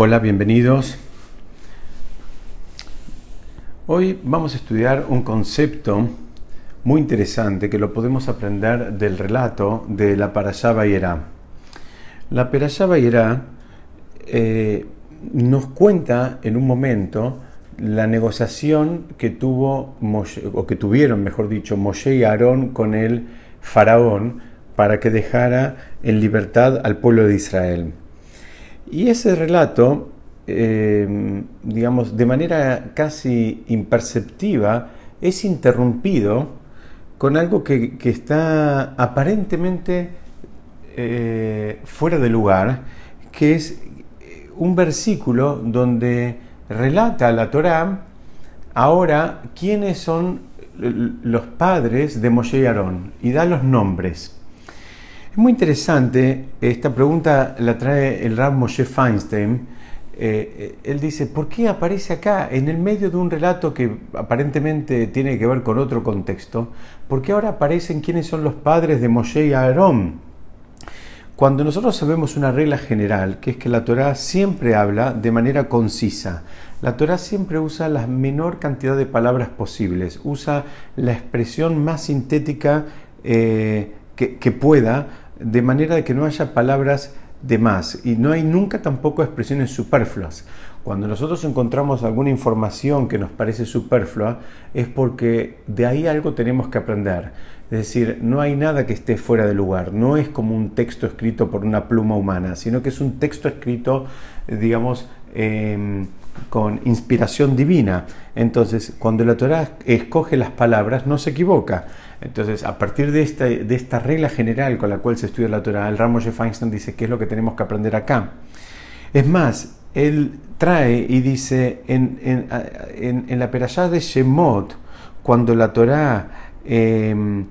Hola, bienvenidos. Hoy vamos a estudiar un concepto muy interesante que lo podemos aprender del relato de la Parashá Bayerá. La Parashá Bayerá eh, nos cuenta en un momento la negociación que tuvo o que tuvieron, mejor dicho, Moshe y Aarón con el faraón para que dejara en libertad al pueblo de Israel. Y ese relato, eh, digamos, de manera casi imperceptiva, es interrumpido con algo que, está aparentemente eh, fuera de lugar, que es un versículo donde relata la Torá ahora quiénes son los padres de Moshe y Aarón y da los nombres. Muy interesante, esta pregunta la trae el Rab Moshe Feinstein. Eh, eh, él dice, ¿por qué aparece acá en el medio de un relato que aparentemente tiene que ver con otro contexto? ¿Por qué ahora aparecen quiénes son los padres de Moshe y Aarón? Cuando nosotros sabemos una regla general, que es que la Torah siempre habla de manera concisa, la Torah siempre usa la menor cantidad de palabras posibles, usa la expresión más sintética eh, que, pueda, de manera de que no haya palabras de más y no hay nunca tampoco expresiones superfluas. Cuando nosotros encontramos alguna información que nos parece superflua es porque de ahí algo tenemos que aprender. Es decir, no hay nada que esté fuera de lugar, no es como un texto escrito por una pluma humana, sino que es un texto escrito, digamos, em, con inspiración divina. Entonces, cuando la Torah escoge las palabras, no se equivoca. Entonces, a partir de esta, de esta regla general con la cual se estudia la Torah, el Ramos Feinstein dice qué es lo que tenemos que aprender acá. Es más, él trae y dice en, en, la perashá de Shemot, cuando la Torah em,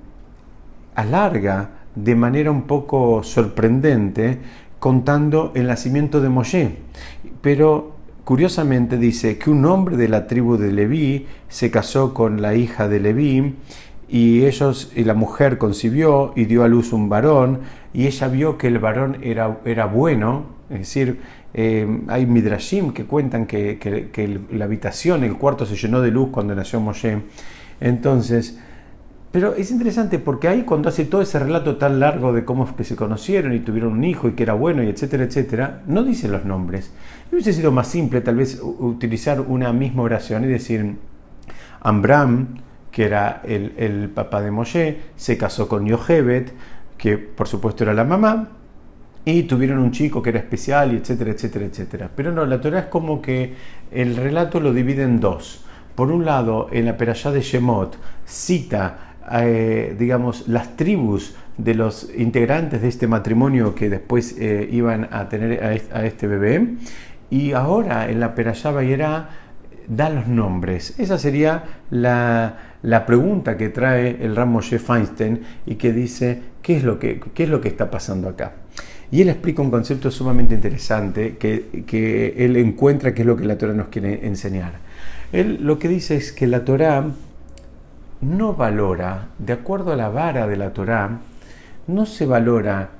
alarga de manera un poco sorprendente, contando el nacimiento de Moshe. Pero curiosamente dice que un hombre de la tribu de Leví se casó con la hija de Leví y ellos y la mujer concibió y dio a luz un varón y ella vio que el varón era, era bueno, es decir, eh, hay midrashim que cuentan que, la habitación, el cuarto se llenó de luz cuando nació Moshe. Entonces, pero es interesante porque ahí cuando hace todo ese relato tan largo de cómo es que se conocieron y tuvieron un hijo y que era bueno y etcétera, etcétera, no dice los nombres. Hubiese sido más simple tal vez utilizar una misma oración y decir, Ambram, que era el, papá de Moshe, se casó con Yohebet, que por supuesto era la mamá, y tuvieron un chico que era especial, y etcétera, etcétera, etcétera. Pero no, la Torah es como que el relato lo divide en dos. Por un lado, en la Perashá de Shemot cita, eh, digamos, las tribus de los integrantes de este matrimonio que después eh, iban a tener a este, bebé. Y ahora en la Perashá Bayerá da los nombres. Esa sería la, la pregunta que trae el Ram Moshe Feinstein y que dice qué es lo que, qué es lo que está pasando acá. Y él explica un concepto sumamente interesante que, que él encuentra que es lo que la Torah nos quiere enseñar. Él lo que dice es que la Torah no valora, de acuerdo a la vara de la Torah, no se valora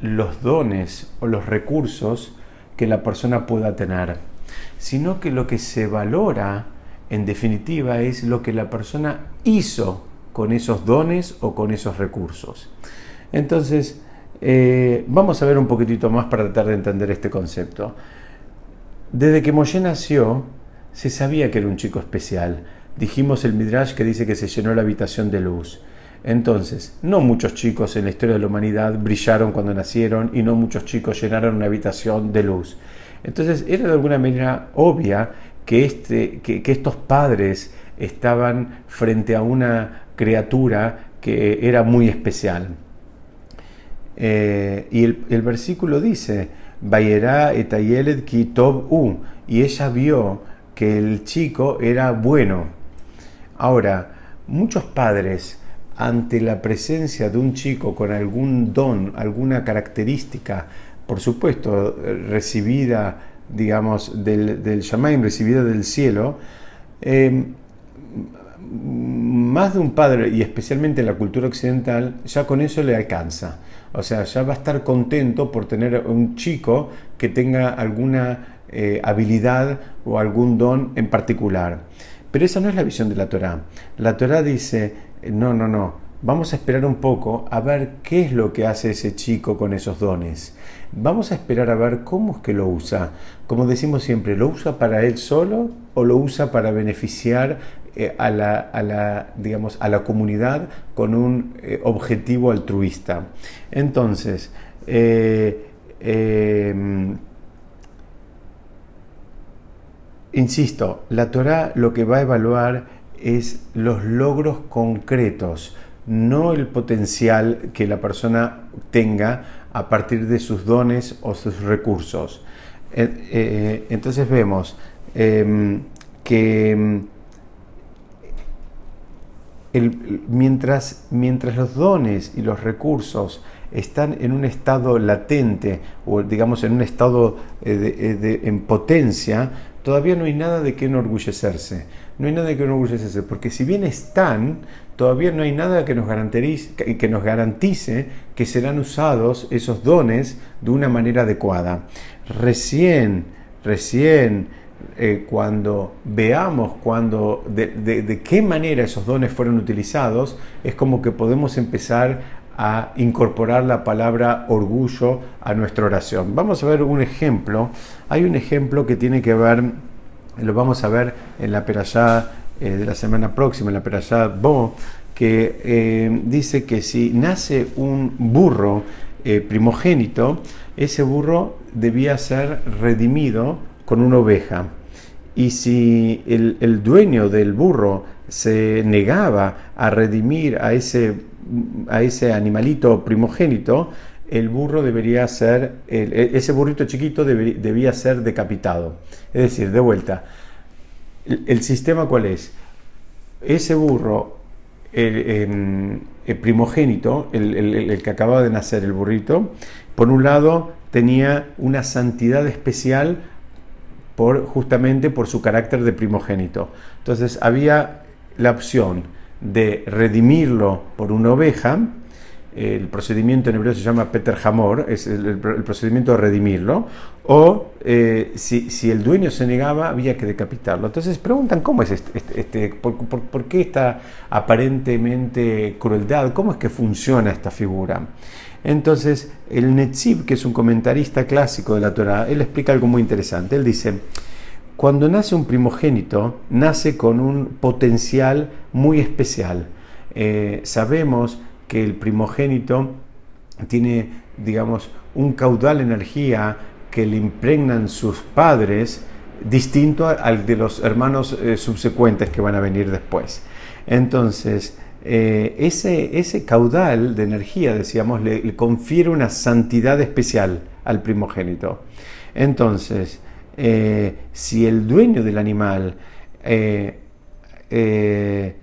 los dones o los recursos que la persona pueda tener, sino que lo que se valora en definitiva es lo que la persona hizo con esos dones o con esos recursos. Entonces, eh, vamos a ver un poquitito más para tratar de entender este concepto. Desde que Moshe nació, se sabía que era un chico especial. Dijimos el Midrash que dice que se llenó la habitación de luz. Entonces, no muchos chicos en la historia de la humanidad brillaron cuando nacieron y no muchos chicos llenaron una habitación de luz. Entonces, era de alguna manera obvia que, este, que, estos padres estaban frente a una criatura que era muy especial. Eh, y el, versículo dice, kitob u, y ella vio que el chico era bueno. Ahora, muchos padres, ante la presencia de un chico con algún don, alguna característica, por supuesto, recibida digamos, del, del recibida del cielo, eh, más de un padre, y especialmente en la cultura occidental, ya con eso le alcanza. O sea, ya va a estar contento por tener un chico que tenga alguna eh, habilidad o algún don en particular. Pero esa no es la visión de la Torah. La Torah dice, no, no, no, vamos a esperar un poco a ver qué es lo que hace ese chico con esos dones. Vamos a esperar a ver cómo es que lo usa. Como decimos siempre, ¿lo usa para él solo o lo usa para beneficiar eh, a, la, digamos, a la comunidad con un eh, objetivo altruista? Entonces, eh, insisto, la Torah lo que va a evaluar es los logros concretos, no el potencial que la persona tenga a partir de sus dones o sus recursos. Eh, eh, entonces vemos em, que em, mientras, mientras los dones y los recursos están en un estado latente o digamos en un estado eh, en potencia, todavía no hay nada de qué enorgullecerse. No hay nada de qué enorgullecerse, porque si bien están, todavía no hay nada que nos, garantice, que nos garantice que serán usados esos dones de una manera adecuada. Recién, recién, eh, cuando veamos cuando, de, de, qué manera esos dones fueron utilizados, es como que podemos empezar a incorporar la palabra orgullo a nuestra oración. Vamos a ver un ejemplo. Hay un ejemplo que tiene que ver, lo vamos a ver en la perashá eh, de la semana próxima, en la perashá Bo, que eh, dice que si nace un burro eh, primogénito, ese burro debía ser redimido con una oveja. Y si el, el dueño del burro se negaba a redimir a ese a ese animalito primogénito, el burro debería ser, e, ese burrito chiquito debía ser decapitado. Es decir, de vuelta, el, sistema cuál es? Ese burro, el, primogénito, el, que acababa de nacer, el burrito, por un lado tenía una santidad especial por, justamente por su carácter de primogénito. Entonces había la opción de redimirlo por una oveja, el procedimiento en hebreo se llama Peter Hamor, es el, procedimiento de redimirlo, o eh, si, el dueño se negaba, había que decapitarlo. Entonces preguntan cómo es este, este, este por, qué esta aparentemente crueldad, cómo es que funciona esta figura. Entonces, el Netziv, que es un comentarista clásico de la Torah, él explica algo muy interesante. Él dice, cuando nace un primogénito, nace con un potencial muy especial. Eh, sabemos que el primogénito tiene, digamos, un caudal de energía que le impregnan sus padres distinto al de los hermanos eh, subsecuentes que van a venir después. Entonces, eh, ese, ese, caudal de energía, decíamos, le, confiere una santidad especial al primogénito. Entonces, eh, si el dueño del animal, eh, eh,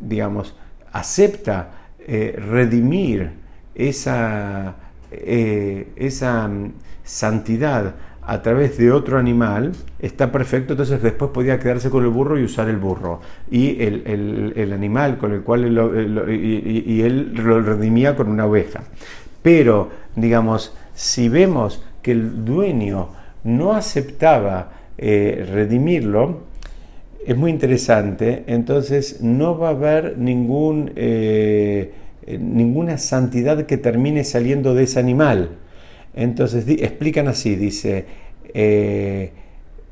digamos, acepta redimir esa, esa mm, santidad a través de otro animal, está perfecto, entonces después podía quedarse con el burro y usar el burro. Y el, animal con el cual y él lo redimía con una oveja. Pero, digamos, si vemos que el dueño no aceptaba eh, redimirlo, es muy interesante, entonces no va a haber eh, ninguna santidad que termine saliendo de ese animal. Entonces explican así, dice, eh,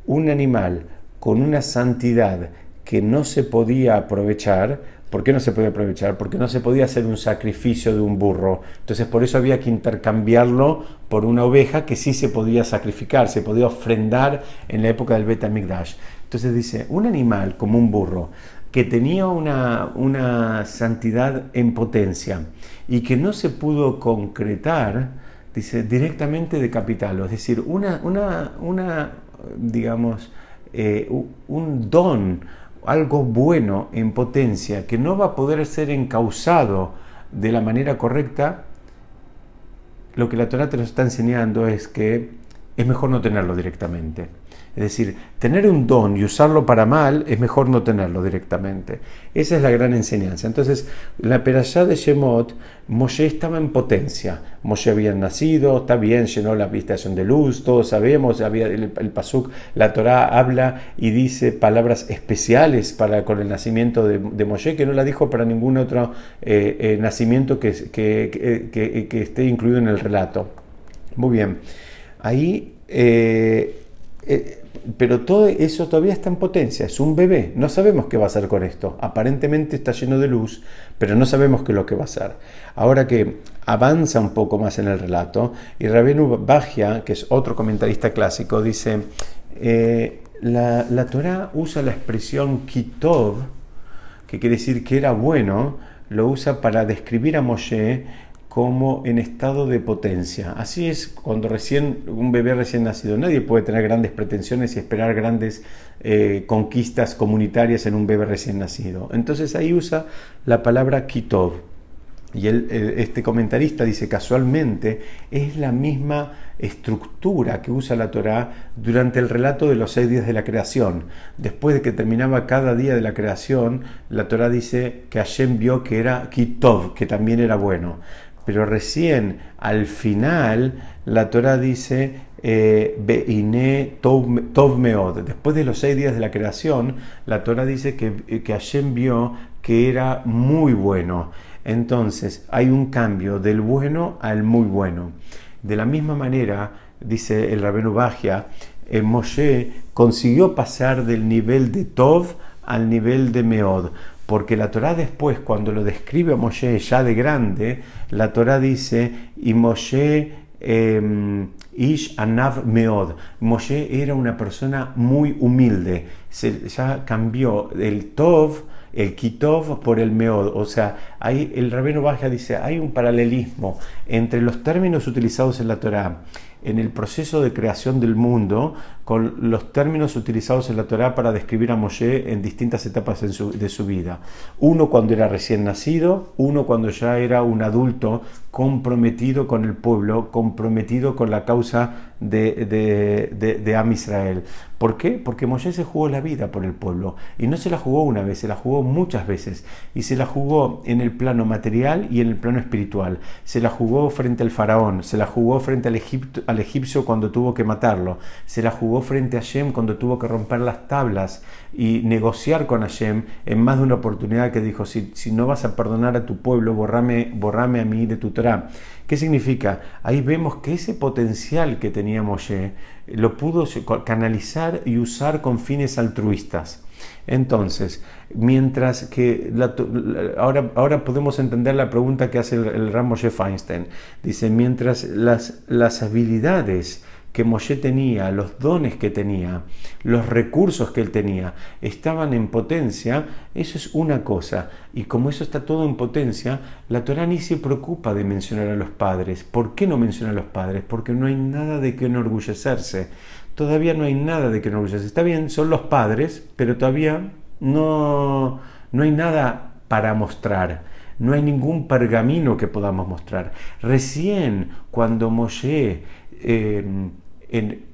un animal con una santidad que no se podía aprovechar, ¿Por qué no se podía aprovechar? Porque no se podía hacer un sacrificio de un burro. Entonces por eso había que intercambiarlo por una oveja que sí se podía sacrificar, se podía ofrendar en la época del Betamigdash. Entonces dice, un animal como un burro que tenía una, una santidad en potencia y que no se pudo concretar, dice, directamente decapitarlo. Es decir, una, una, una digamos, eh, un don, algo bueno en potencia que no va a poder ser encausado de la manera correcta, lo que la Torah te nos está enseñando es que es mejor no tenerlo directamente. Es decir, tener un don y usarlo para mal es mejor no tenerlo directamente. Esa es la gran enseñanza. Entonces, la perashá de Shemot, Moshe estaba en potencia. Moshe había nacido, está bien, llenó la habitación de luz, todos sabemos, había el, Pasuk, la Torá habla y dice palabras especiales para, con el nacimiento de, Moshe, que no la dijo para ningún otro eh, eh, nacimiento que, esté incluido en el relato. Muy bien. Ahí... Eh, pero todo eso todavía está en potencia, es un bebé, no sabemos qué va a hacer con esto. Aparentemente está lleno de luz, pero no sabemos qué es lo que va a hacer. Ahora que avanza un poco más en el relato, y Rabenu Bagia, que es otro comentarista clásico, dice, eh, la, la Torah usa la expresión kitov, que quiere decir que era bueno, lo usa para describir a Moshe como en estado de potencia. Así es cuando recién un bebé recién nacido. Nadie puede tener grandes pretensiones y esperar grandes eh, conquistas comunitarias en un bebé recién nacido. Entonces ahí usa la palabra kitov. Y este comentarista dice casualmente es la misma estructura que usa la Torá durante el relato de los seis días de la creación. Después de que terminaba cada día de la creación, la Torá dice que Hashem vio que era kitov, que también era bueno pero recién al final la Torah dice eh, Beine Tov Meod. Después de los seis días de la creación, la Torah dice que, que Hashem vio que era muy bueno. Entonces hay un cambio del bueno al muy bueno. De la misma manera, dice el Rabenu Bagia, eh, Moshe consiguió pasar del nivel de Tov al nivel de Meod porque la Torá después, cuando lo describe a Moshe ya de grande, la Torá dice, y Moshe em, Ish Anav Meod. Moshe era una persona muy humilde. Se, ya cambió el Tov, el Kitov por el Meod. O sea, el Rabino Baja dice, hay un paralelismo entre los términos utilizados en la Torá en el proceso de creación del mundo con los términos utilizados en la Torá para describir a Moshe en distintas etapas de su vida. Uno cuando era recién nacido, uno cuando ya era un adulto comprometido con el pueblo, comprometido con la causa de, de, Am Israel. ¿Por qué? Porque Moshe se jugó la vida por el pueblo y no se la jugó una vez, se la jugó muchas veces y se la jugó en el plano material y en el plano espiritual. Se la jugó frente al faraón, se la jugó frente al, al egipcio cuando tuvo que matarlo, se la jugó frente a Hashem cuando tuvo que romper las tablas y negociar con Hashem en más de una oportunidad que dijo, si, si no vas a perdonar a tu pueblo, borrame, borrame a mí de tu Torah. ¿Qué significa? Ahí vemos que ese potencial que tenía Moshe lo pudo canalizar y usar con fines altruistas. Entonces, mientras que ahora, ahora podemos entender la pregunta que hace el, el Ram Moshe Feinstein. Dice, mientras las, las habilidades que Moshe tenía, los dones que tenía, los recursos que él tenía, estaban en potencia, eso es una cosa. Y como eso está todo en potencia, la Torah ni se preocupa de mencionar a los padres. ¿Por qué no menciona a los padres? Porque no hay nada de que enorgullecerse. Todavía no hay nada de que enorgullecerse. Está bien, son los padres, pero todavía no, no hay nada para mostrar. No hay ningún pergamino que podamos mostrar. Recién cuando Moshe eh, en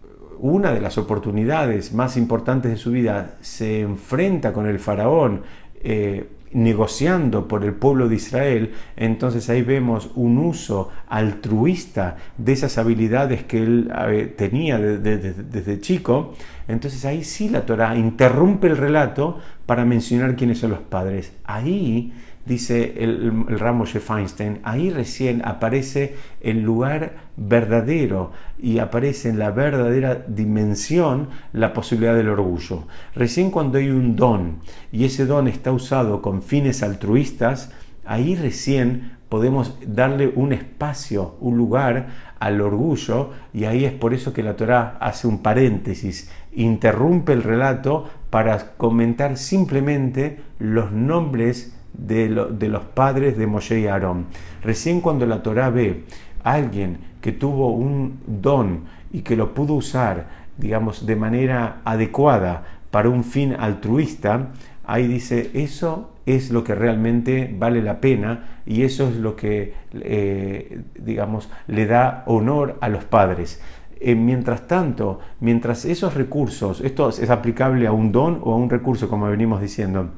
una de las oportunidades más importantes de su vida se enfrenta con el faraón eh, negociando por el pueblo de Israel, entonces ahí vemos un uso altruista de esas habilidades que él eh, tenía desde chico, entonces ahí sí la Torah interrumpe el relato para mencionar quiénes son los padres. Ahí dice el, el Ramos Feinstein, ahí recién aparece el lugar verdadero y aparece en la verdadera dimensión la posibilidad del orgullo. Recién cuando hay un don y ese don está usado con fines altruistas, ahí recién podemos darle un espacio, un lugar al orgullo y ahí es por eso que la Torah hace un paréntesis, interrumpe el relato para comentar simplemente los nombres de, los padres de Moshe y Aarón. Recién cuando la Torah ve a alguien que tuvo un don y que lo pudo usar, digamos, de manera adecuada para un fin altruista, ahí dice, eso es lo que realmente vale la pena y eso es lo que, eh, digamos, le da honor a los padres. Eh, mientras tanto, mientras esos recursos, esto es aplicable a un don o a un recurso, como venimos diciendo,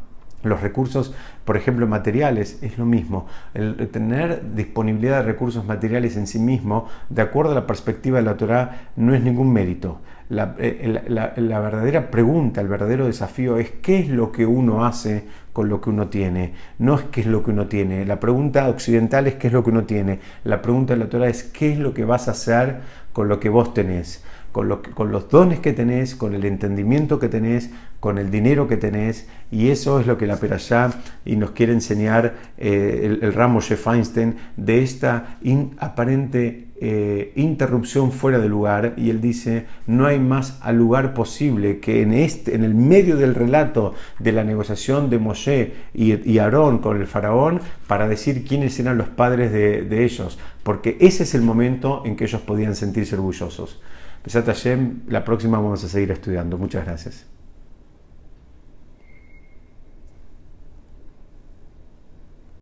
los recursos, por ejemplo, materiales, es lo mismo. El tener disponibilidad de recursos materiales en sí mismo, de acuerdo a la perspectiva de la Torah, no es ningún mérito. Eh, la, verdadera pregunta, el verdadero desafío es qué es lo que uno hace con lo que uno tiene. No es qué es lo que uno tiene. La pregunta occidental es qué es lo que uno tiene. La pregunta de la Torah es qué es lo que vas a hacer con lo que vos tenés con, los dones que tenés, con el entendimiento que tenés, con el dinero que tenés, y eso es lo que la Perashá y nos quiere enseñar eh, el, el Ramo Feinstein de esta aparente eh, interrupción fuera de lugar, y él dice, no hay más lugar posible que en, este, en el medio del relato de la negociación de Moshe y, Aarón con el faraón, para decir quiénes eran los padres de, de ellos, porque ese es el momento en que ellos podían sentirse orgullosos. Pesat la próxima vamos a seguir estudiando. Muchas gracias.